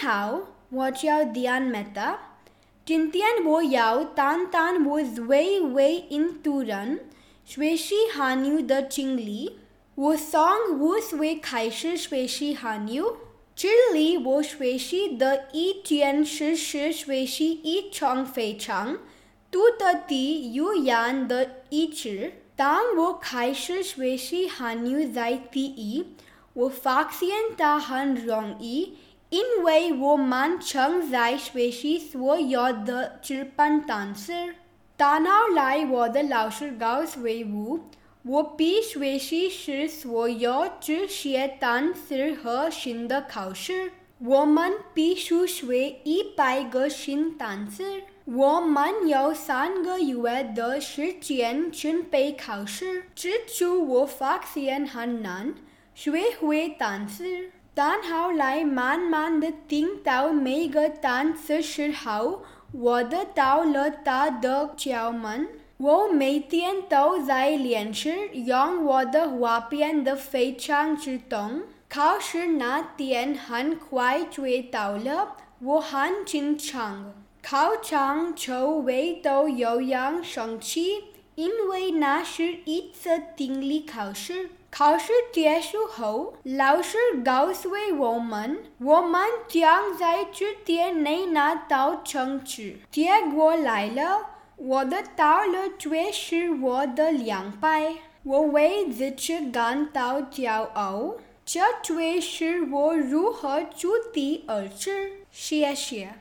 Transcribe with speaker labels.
Speaker 1: Anyhow, watch out Dian Mehta. Tintian wo yao tan tan wo zwei wei in turan. Shweshi hanu the chingli. Wo song wo swe kaishi shweshi hanu. Chili wo shweshi the e tian shi shi shweshi e chong fei chang. Tu ta ti yu yan the e chir. Tang wo kaishi shweshi hanu zai ti e. Wo faxian ta han rong e. 始学习汉语在第一，我发现它很容易，因为我们正在学习所有的基本单词。但后来我的老师告诉我，我必须学习是所有这些单词和新的考试。我们必须学一百个新单词。我们有三个月的时间准备考试。之初我发现很难学会单词， 但后来慢慢的听到每个单词时候，我得到了它的窍门。我每天都在练习，让我的话变得非常自动。考试那天很快就到了，我很紧张。考场周围都有人生气，因为那是一次听力考试。考试结束后，老师告诉我们，我们将在这天内拿到成绩。结果来了。我的到了却是我的两百，我为自己感到骄傲。这却是我如何出第二次。谢谢。